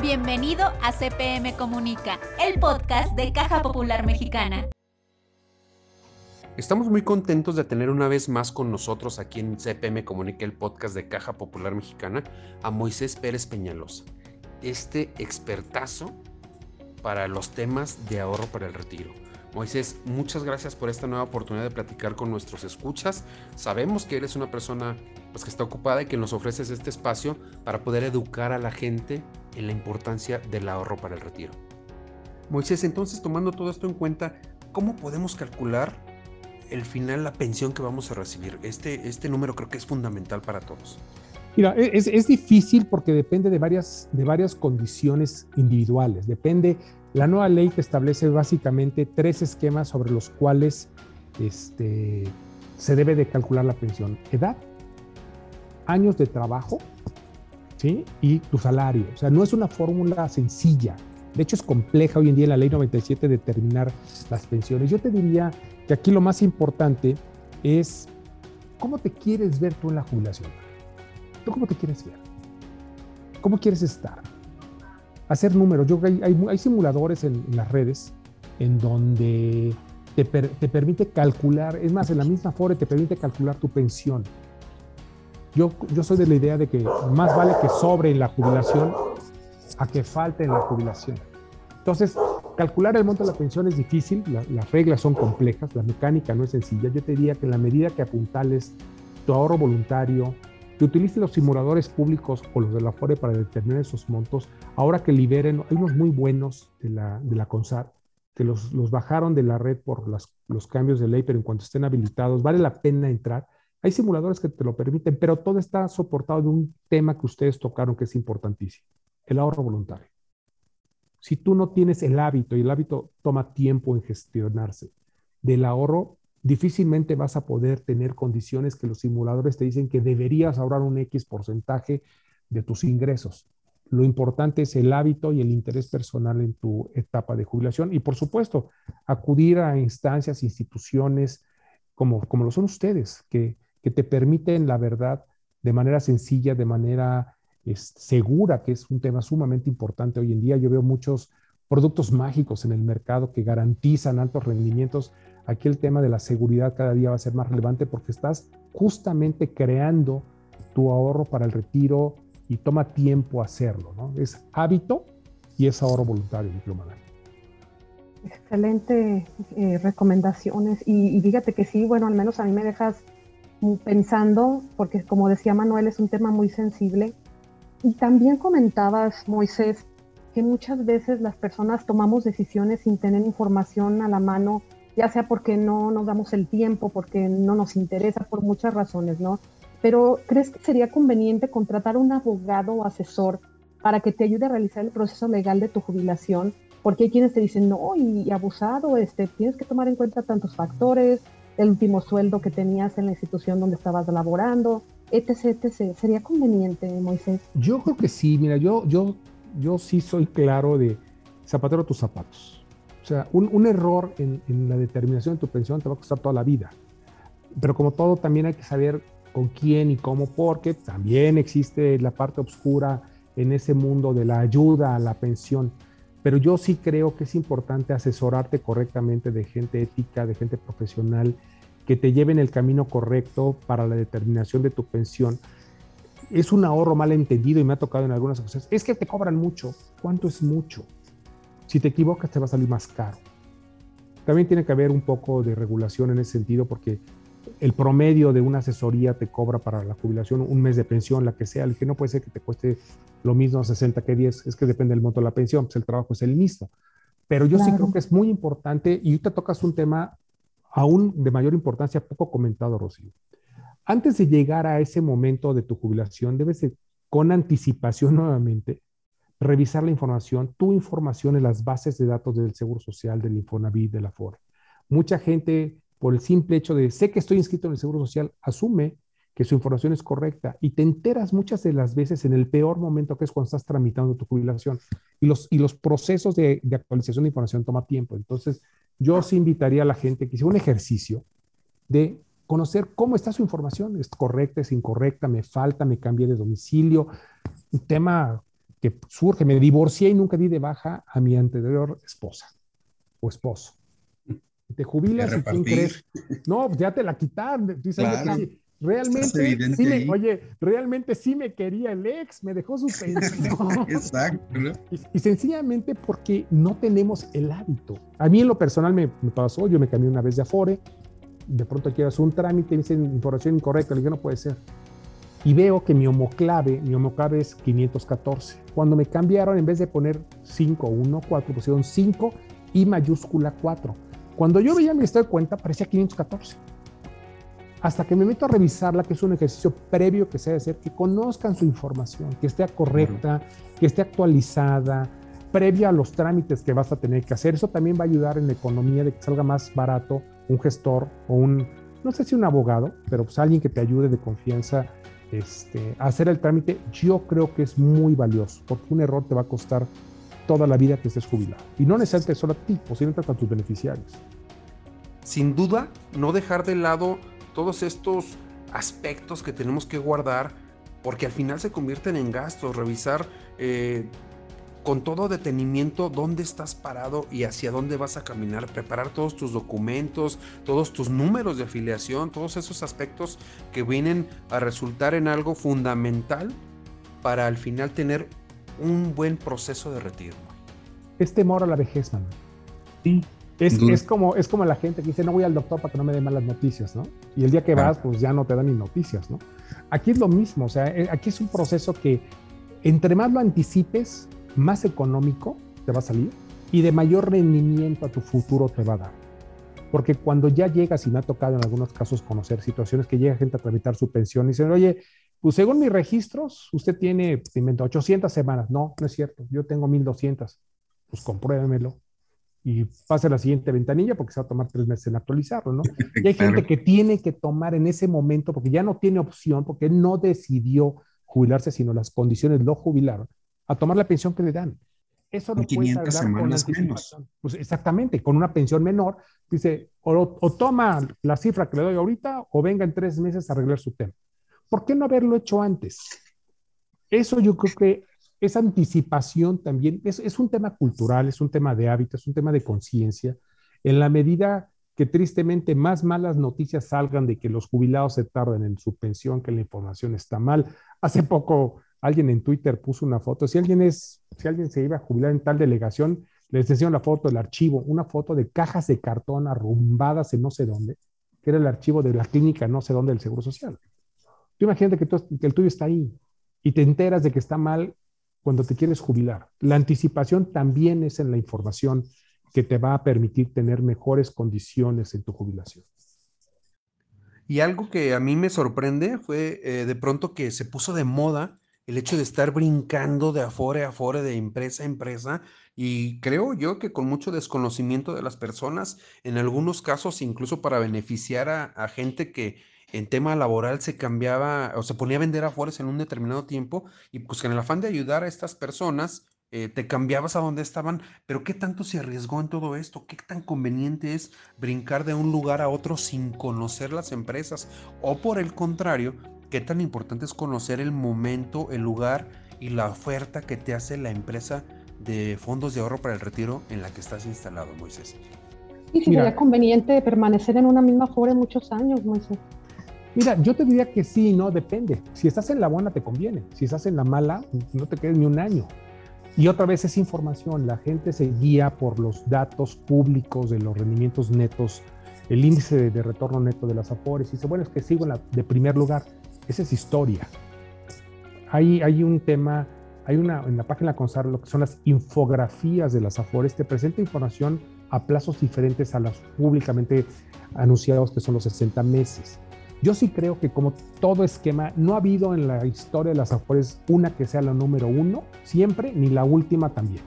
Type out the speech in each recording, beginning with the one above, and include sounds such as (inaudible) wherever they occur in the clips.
Bienvenido a CPM Comunica, el podcast de Caja Popular Mexicana. Estamos muy contentos de tener una vez más con nosotros aquí en CPM Comunica, el podcast de Caja Popular Mexicana, a Moisés Pérez Peñalosa, este expertazo para los temas de ahorro para el retiro. Moisés, muchas gracias por esta nueva oportunidad de platicar con nuestros escuchas. Sabemos que eres una persona pues, que está ocupada y que nos ofreces este espacio para poder educar a la gente en la importancia del ahorro para el retiro. Moisés, entonces tomando todo esto en cuenta, ¿cómo podemos calcular el final, la pensión que vamos a recibir? Este, este número creo que es fundamental para todos. Mira, e, es, es, difícil porque depende de varias, de varias condiciones individuales. Depende, la nueva ley que establece básicamente tres esquemas sobre los cuales este, se debe de calcular la pensión. Edad, años de trabajo ¿sí? y tu salario. O sea, no es una fórmula sencilla. De hecho, es compleja hoy en día en la ley 97 determinar las pensiones. Yo te diría que aquí lo más importante es cómo te quieres ver tú en la jubilación. ¿Tú cómo te quieres ver? ¿Cómo quieres estar? Hacer números. Yo, hay, hay, simuladores en, las redes en donde te, te, permite calcular, es más, en la misma fora te permite calcular tu pensión. Yo, yo soy de la idea de que más vale que sobre en la jubilación a que falte en la jubilación. Entonces, calcular el monto de la pensión es difícil, las reglas son complejas, la mecánica no es sencilla. Yo te diría que en la medida que apuntales tu ahorro voluntario, que utilice los simuladores públicos o los de la FORE para determinar esos montos. Ahora que liberen, hay unos muy buenos de la, de la CONSAR que los, bajaron de la red por los cambios de ley, pero en cuanto estén habilitados, vale la pena entrar. Hay simuladores que te lo permiten, pero todo está soportado de un tema que ustedes tocaron que es importantísimo, el ahorro voluntario. Si tú no tienes el hábito, y el hábito toma tiempo en gestionarse, del ahorro, difícilmente vas a poder tener condiciones que los simuladores te dicen que deberías ahorrar un X porcentaje de tus ingresos. Lo importante es el hábito y el interés personal en tu etapa de jubilación y, por supuesto, acudir a instancias, instituciones como, como lo son ustedes, que, que te permiten la verdad de manera sencilla, de manera segura, que es un tema sumamente importante hoy en día. Yo veo muchos productos mágicos en el mercado que garantizan altos rendimientos aquí el tema de la seguridad cada día va a ser más relevante porque estás justamente creando tu ahorro para el retiro y toma tiempo hacerlo, ¿no? Es hábito y es ahorro voluntario, Excelente eh, recomendaciones y, y, que sí, bueno, al menos a mí me dejas pensando, porque como decía Manuel, es un tema muy sensible. Y también comentabas, Moisés, que muchas veces las personas tomamos decisiones sin tener información a la mano ya sea porque no nos damos el tiempo, porque no nos interesa, por muchas razones, ¿no? Pero ¿crees que sería conveniente contratar un abogado o asesor para que te ayude a realizar el proceso legal de tu jubilación? Porque hay quienes te dicen, no, y, abusado, este, tienes que tomar en cuenta tantos factores, el último sueldo que tenías en la institución donde estabas laborando, etc, etc. ¿Sería conveniente, Moisés? Yo creo que sí, mira, yo, yo, yo sí soy claro de zapatero tus zapatos o sea, un, error en, la determinación de tu pensión te va a costar toda la vida. Pero como todo, también hay que saber con quién y cómo, porque también existe la parte oscura en ese mundo de la ayuda a la pensión. Pero yo sí creo que es importante asesorarte correctamente de gente ética, de gente profesional, que te lleven el camino correcto para la determinación de tu pensión. Es un ahorro mal entendido y me ha tocado en algunas ocasiones. Es que te cobran mucho. ¿Cuánto es mucho? Si te equivocas te va a salir más caro. También tiene que haber un poco de regulación en ese sentido porque el promedio de una asesoría te cobra para la jubilación un mes de pensión, la que sea. El que no puede ser que te cueste lo mismo 60 que 10, es que depende del monto de la pensión, pues el trabajo es el mismo. Pero yo sí creo que es muy importante y te tocas un tema aún de mayor importancia, poco comentado, Rocío. Antes de llegar a ese momento de tu jubilación, debes con anticipación (laughs) nuevamente revisar la información, tu información en las bases de datos del Seguro Social, del Infonavit, de la FORE. Mucha gente, por el simple hecho de sé que estoy inscrito en el Seguro Social, asume que su información es correcta y te enteras muchas de las veces en el peor momento que es cuando estás tramitando tu jubilación. Y los, y los procesos de, de actualización de información toma tiempo. Entonces, yo sí invitaría a la gente que hiciera un ejercicio de conocer cómo está su información, es correcta, es incorrecta, me falta, me cambié de domicilio, un tema que surge. Me divorcié y nunca di de baja a mi anterior esposa o esposo. Te jubilas y quién crees. No, ya te la quitaron. Realmente, sí me, oye, realmente sí me quería el ex, me dejó su pensión. (laughs) Exacto. Y, sencillamente porque no tenemos el hábito. A mí en lo personal me, pasó, yo me cambié una vez de Afore, de pronto quiero hacer un trámite y me dicen información incorrecta, le dije, no puede ser. Y veo que mi homoclave, mi homoclave es 514. Cuando me cambiaron, en vez de poner 5, 1, 4, pusieron 5 y mayúscula 4. Cuando yo veía mi estado de cuenta, parecía 514 hasta que me meto a revisarla, que es un ejercicio previo que se debe hacer, que conozcan su información, que esté correcta, que esté actualizada, previa a los trámites que vas a tener que hacer. Eso también va a ayudar en la economía de que salga más barato un gestor o un, no sé si un abogado, pero pues alguien que te ayude de confianza este, hacer el trámite. Yo creo que es muy valioso, porque un error te va a costar toda la vida que estés jubilado. Y no necesariamente solo a ti, posiblemente a tus beneficiarios. Sin duda, no dejar de lado todos estos aspectos que tenemos que guardar porque al final se convierten en gastos, revisar eh, con todo detenimiento dónde estás parado y hacia dónde vas a caminar, preparar todos tus documentos, todos tus números de afiliación, todos esos aspectos que vienen a resultar en algo fundamental para al final tener un buen proceso de retiro. Es temor a la vejez, man. Sí, es, como, es como la gente que dice, no voy al doctor para que no me dé malas noticias, ¿no? Y el día que vas, pues ya no te dan ni noticias, ¿no? Aquí es lo mismo, o sea, eh, aquí es un proceso que entre más lo anticipes, más económico te va a salir y de mayor rendimiento a tu futuro te va a dar. Porque cuando ya llegas, y me ha tocado en algunos casos conocer situaciones que llega gente a tramitar su pensión y dicen, oye, pues según mis registros, usted tiene, invento, 800 semanas. No, no es cierto, yo tengo 1200. Pues compruébemelo y pase la siguiente ventanilla porque se va a tomar tres meses en actualizarlo, ¿no? (laughs) Y hay gente que tiene que tomar en ese momento, porque ya no tiene opción, porque no decidió jubilarse, sino las condiciones lo jubilaron, a tomar la pensión que le dan. Eso no puede semanas con menos. Pues exactamente, con una pensión menor, dice, o, o, toma la cifra que le doy ahorita o venga en tres meses a arreglar su tema. ¿Por qué no haberlo hecho antes? Eso yo creo que esa anticipación también es, un tema cultural, es un tema de hábito, es un tema de conciencia. En la medida que tristemente más malas noticias salgan de que los jubilados se tardan en su pensión, que la información está mal. Hace poco alguien en Twitter puso una foto. Si alguien es, si alguien se iba a jubilar en tal delegación, les decía la foto del archivo, una foto de cajas de cartón arrumbadas en no sé dónde, que era el archivo de la clínica no sé dónde del Seguro Social. Tú imagínate que, que el tuyo está ahí y te enteras de que está mal cuando te quieres jubilar. La anticipación también es en la información que te va a permitir tener mejores condiciones en tu jubilación. Y algo que a mí me sorprende fue eh, de pronto que se puso de moda el hecho de estar brincando de afore a afore, de empresa a empresa, y creo yo que con mucho desconocimiento de las personas, en algunos casos incluso para beneficiar a gente que en tema laboral se cambiaba o se ponía a vender afuera en un determinado tiempo y pues en el afán de ayudar a estas personas eh, te cambiabas a donde estaban, pero ¿qué tanto se arriesgó en todo esto? ¿Qué tan conveniente es brincar de un lugar a otro sin conocer las empresas? O por el contrario, ¿qué tan importante es conocer el momento, el lugar y la oferta que te hace la empresa de fondos de ahorro para el retiro en la que estás instalado, Moisés? Sí, sería conveniente permanecer en una misma fora muchos años, Moisés. Mira, yo te diría que sí, no, depende. Si estás en la buena, te conviene. Si estás en la mala, no te quedes ni un año. Y otra vez es información. La gente se guía por los datos públicos de los rendimientos netos, el índice de, retorno neto de las AFORES. Y dice, bueno, es que sigo en la, de primer lugar. Esa es historia. Hay, hay un tema, hay una en la página CONSAR, lo que son las infografías de las AFORES, te presenta información a plazos diferentes a los públicamente anunciados, que son los 60 meses. Yo sí creo que como todo esquema, no ha habido en la historia de las Afores una que sea la número uno, siempre, ni la última también.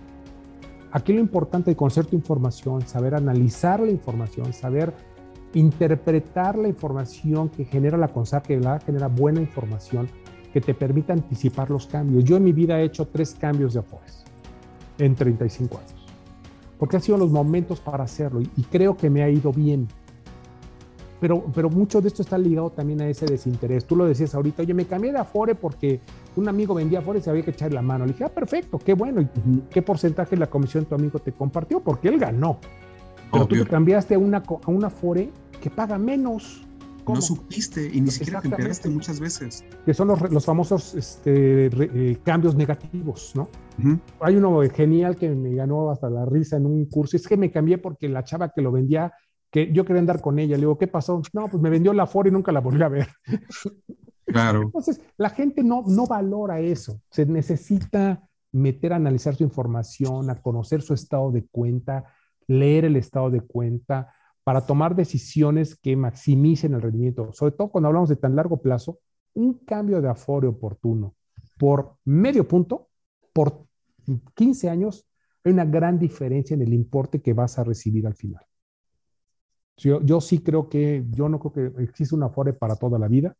Aquí lo importante es conocer tu información, saber analizar la información, saber interpretar la información que genera la CONSAR, que la genera buena información, que te permita anticipar los cambios. Yo en mi vida he hecho tres cambios de Afores en 35 años, porque han sido los momentos para hacerlo y creo que me ha ido bien pero, pero mucho de esto está ligado también a ese desinterés. Tú lo decías ahorita, oye, me cambié de Afore porque un amigo vendía Afore y se había que echar la mano. Le dije, ah, perfecto, qué bueno. ¿Y qué porcentaje de la comisión tu amigo te compartió? Porque él ganó. Pero tú te cambiaste a una, a una Afore que paga menos. No supiste y ni siquiera te enteraste muchas veces. Que son los, los famosos este, eh, cambios negativos, ¿no? Hay uno genial que me ganó hasta la risa en un curso. Es que me cambié porque la chava que lo vendía, que yo quería andar con ella. Le digo, ¿qué pasó? No, pues me vendió la Afore y nunca la volví a ver. (laughs) Claro. Entonces, la gente no, no valora eso. Se necesita meter a analizar su información, a conocer su estado de cuenta, leer el estado de cuenta para tomar decisiones que maximicen el rendimiento. Sobre todo cuando hablamos de tan largo plazo, un cambio de afore oportuno por medio punto, por 15 años, hay una gran diferencia en el importe que vas a recibir al final. Yo, yo sí creo que, yo no creo que existe un afore para toda la vida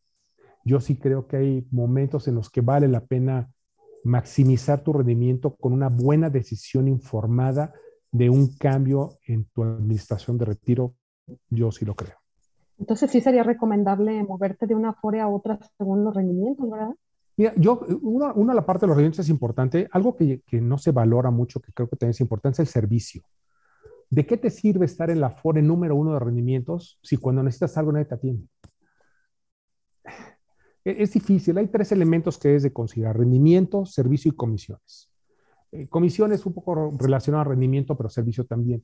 yo sí creo que hay momentos en los que vale la pena maximizar tu rendimiento con una buena decisión informada de un cambio en tu administración de retiro. Yo sí lo creo. Entonces sí sería recomendable moverte de una Afore a otra según los rendimientos, ¿verdad? Mira, yo, una, una la parte de los rendimientos es importante. Algo que, que, no se valora mucho, que creo que también es importante, es el servicio. ¿De qué te sirve estar en la Afore número uno de rendimientos si cuando necesitas algo nadie te atiende? E-, es difícil. Hay tres elementos que es de considerar: rendimiento, servicio y comisiones. Eh, comisiones un poco relacionado a rendimiento, pero servicio también.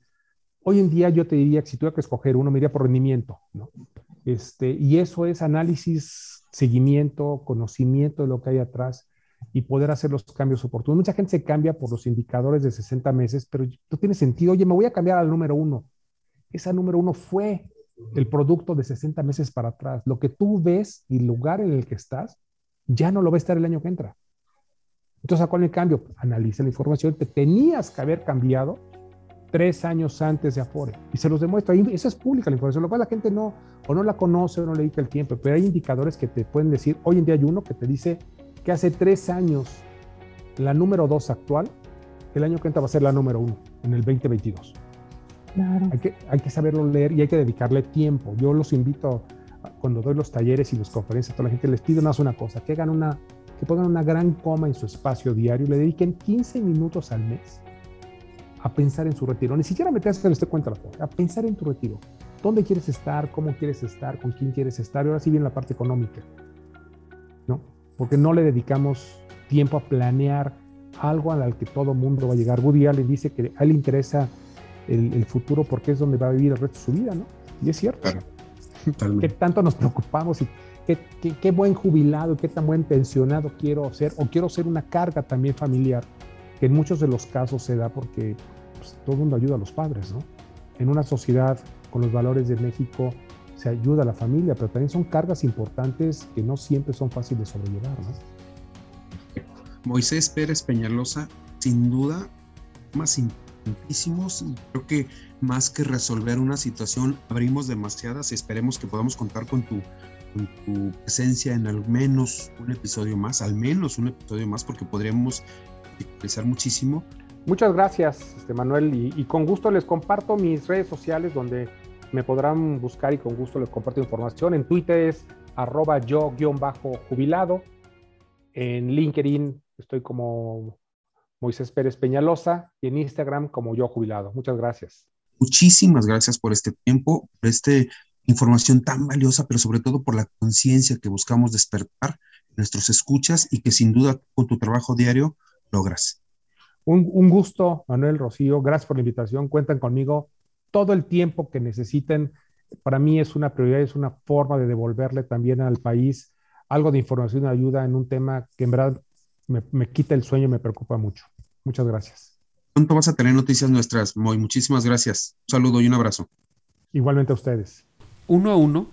Hoy en día yo te diría que si tuviera que escoger uno, me iría por rendimiento, ¿no? Este, y eso es análisis, seguimiento, conocimiento de lo que hay atrás y poder hacer los cambios oportunos. Mucha gente se cambia por los indicadores de 60 meses, pero no tiene sentido. Oye, me voy a cambiar al número uno. Esa número uno fue el producto de 60 meses para atrás. Lo que tú ves y el lugar en el que estás, ya no lo va a estar el año que entra. Entonces, ¿a cuál el cambio? Analiza la información. Te tenías que haber cambiado tres años antes de Afore. Y se los demuestro. Ahí, esa es pública la información, lo cual la gente no, o no la conoce o no le dedica el tiempo. Pero hay indicadores que te pueden decir, hoy en día hay uno que te dice que hace tres años la número dos actual, el año que entra va a ser la número uno, en el 2022. Hay, que, hay que saberlo leer y hay que dedicarle tiempo. Yo los invito, cuando doy los talleres y las conferencias a toda la gente, les pido más una cosa, que hagan una, que pongan una gran coma en su espacio diario, le dediquen 15 minutos al mes a pensar en su retiro. Ni siquiera meterse en este cuenta, a pensar en tu retiro. ¿Dónde quieres estar? ¿Cómo quieres estar? ¿Con quién quieres estar? Y ahora sí viene la parte económica, ¿no? Porque no le dedicamos tiempo a planear algo al que todo mundo va a llegar. Woody Allen dice que a él le interesa el, futuro porque es donde va a vivir el resto de su vida, ¿no? Y es cierto. Claro. ¿Qué tanto nos preocupamos y qué, qué, buen jubilado, qué tan buen pensionado quiero ser o quiero ser una carga también familiar, que en muchos de los casos se da porque pues, todo el mundo ayuda a los padres, ¿no? En una sociedad con los valores de México se ayuda a la familia, pero también son cargas importantes que no siempre son fáciles de sobrellevar, ¿no? Moisés Pérez Peñalosa, sin duda, más importante y creo que más que resolver una situación, abrimos demasiadas y esperemos que podamos contar con tu, tu presencia en al menos un episodio más, al menos un episodio más, porque podríamos expresar muchísimo. Muchas gracias, este Manuel, y, con gusto les comparto mis redes sociales donde me podrán buscar y con gusto les comparto información. En Twitter es arroba yo-jubilado. En LinkedIn estoy como Moisés Pérez Peñalosa y en Instagram como yo jubilado. Muchas gracias. Muchísimas gracias por este tiempo, por esta información tan valiosa, pero sobre todo por la conciencia que buscamos despertar en nuestros escuchas y que sin duda con tu trabajo diario logras. Un, un gusto, Manuel Rocío. Gracias por la invitación. Cuentan conmigo todo el tiempo que necesiten. Para mí es una prioridad, es una forma de devolverle también al país algo de información y ayuda en un tema que en verdad me, quita el sueño y me preocupa mucho. Muchas gracias. Pronto vas a tener noticias nuestras, Moy. Muchísimas gracias. Un saludo y un abrazo. Igualmente a ustedes. Uno a uno,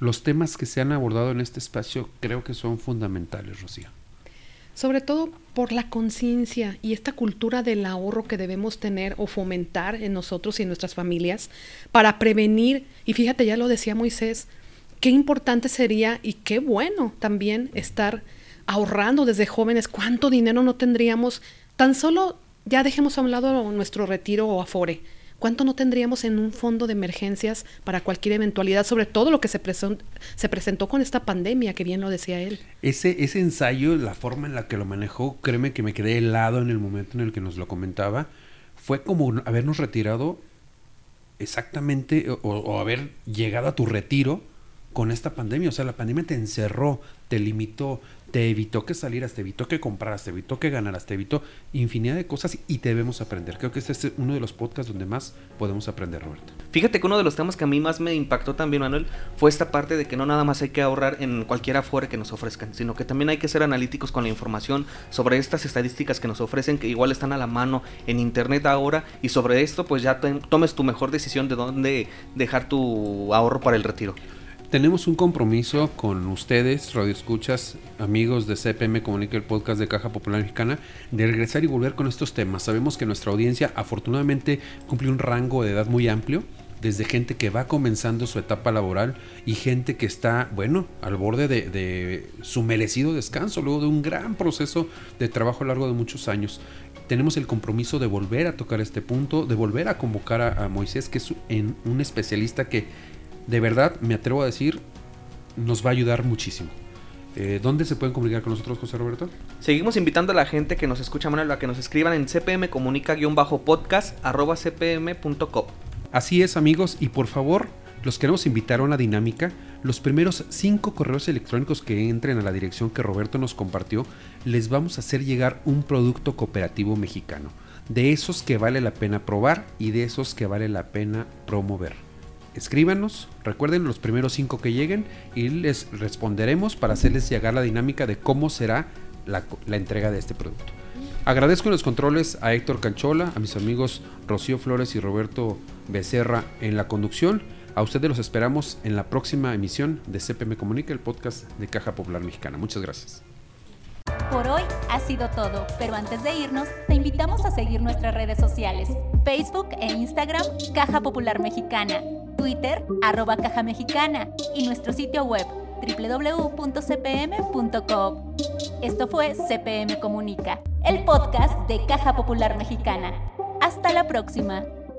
los temas que se han abordado en este espacio creo que son fundamentales, Rocío. Sobre todo por la conciencia y esta cultura del ahorro que debemos tener o fomentar en nosotros y en nuestras familias para prevenir, y fíjate, ya lo decía Moisés, qué importante sería y qué bueno también estar ahorrando desde jóvenes, cuánto dinero no tendríamos, tan solo ya dejemos a un lado nuestro retiro o afore. ¿Cuánto no tendríamos en un fondo de emergencias para cualquier eventualidad, sobre todo lo que se, se presentó con esta pandemia, que bien lo decía él? Ese, ensayo, la forma en la que lo manejó, créeme que me quedé helado en el momento en el que nos lo comentaba, fue como habernos retirado exactamente o haber llegado a tu retiro con esta pandemia. O sea, la pandemia te encerró, te limitó, te evitó que salieras, te evitó que compraras, te evitó que ganaras, te evitó infinidad de cosas y debemos aprender. Creo que este es uno de los podcasts donde más podemos aprender, Roberto. Fíjate que uno de los temas que a mí más me impactó también, Manuel, fue esta parte de que no nada más hay que ahorrar en cualquier afuera que nos ofrezcan, sino que también hay que ser analíticos con la información sobre estas estadísticas que nos ofrecen, que igual están a la mano en internet ahora, y sobre esto pues ya tomes tu mejor decisión de dónde dejar tu ahorro para el retiro tenemos un compromiso con ustedes, Radio Escuchas, amigos de CPM Comunica, el podcast de Caja Popular Mexicana, de regresar y volver con estos temas. Sabemos que nuestra audiencia afortunadamente cumple un rango de edad muy amplio, desde gente que va comenzando su etapa laboral y gente que está, bueno, al borde de, su merecido descanso, luego de un gran proceso de trabajo a lo largo de muchos años tenemos el compromiso de volver a tocar este punto, de volver a convocar a, Moisés, que es un especialista que de verdad, me atrevo a decir, nos va a ayudar muchísimo. Eh, ¿Dónde se pueden comunicar con nosotros, José Roberto? Seguimos invitando a la gente que nos escucha, Manuel, a que nos escriban en cpmcomunica-podcast cpm.com. Así es, amigos, y por favor, los queremos invitar a una dinámica. Los primeros cinco correos electrónicos que entren a la dirección que Roberto nos compartió, les vamos a hacer llegar un producto cooperativo mexicano. De esos que vale la pena probar y de esos que vale la pena promover escríbanos, recuerden los primeros cinco que lleguen y les responderemos para hacerles llegar la dinámica de cómo será la, entrega de este producto. Agradezco los controles a Héctor Canchola, a mis amigos Rocío Flores y Roberto Becerra en la conducción. A ustedes los esperamos en la próxima emisión de CPM Comunica, el podcast de Caja Popular Mexicana. Muchas gracias. Por hoy ha sido todo, pero antes de irnos, te invitamos a seguir nuestras redes sociales, Facebook e Instagram, Caja Popular Mexicana, Twitter, arroba Caja Mexicana y nuestro sitio web www.cpm.com. Esto fue CPM Comunica, el podcast de Caja Popular Mexicana. Hasta la próxima.